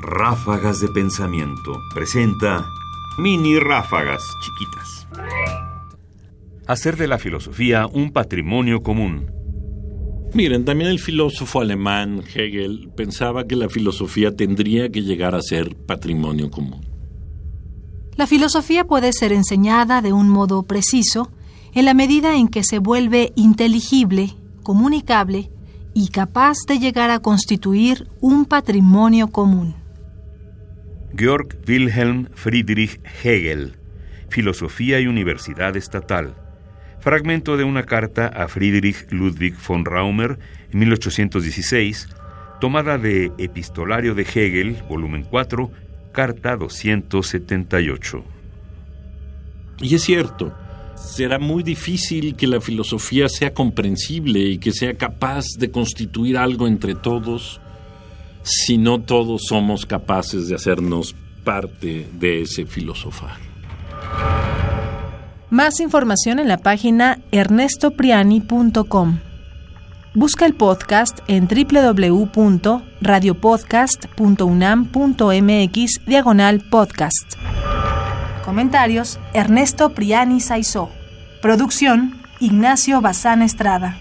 Ráfagas de Pensamiento presenta mini ráfagas chiquitas. Hacer de la filosofía un patrimonio común. Miren, también el filósofo alemán Hegel pensaba que la filosofía tendría que llegar a ser patrimonio común. La filosofía puede ser enseñada de un modo preciso en la medida en que se vuelve inteligible, comunicable y capaz de llegar a constituir un patrimonio común. Georg Wilhelm Friedrich Hegel, Filosofía y Universidad Estatal. Fragmento de una carta a Friedrich Ludwig von Raumer en 1816, tomada de Epistolario de Hegel, volumen 4, carta 278. Y es cierto, será muy difícil que la filosofía sea comprensible y que sea capaz de constituir algo entre todos si no todos somos capaces de hacernos parte de ese filosofar. Más información en la página ernestopriani.com. Busca el podcast en www.radiopodcast.unam.mx diagonal podcast. Comentarios Ernesto Priani Saizó. Producción Ignacio Bazán Estrada.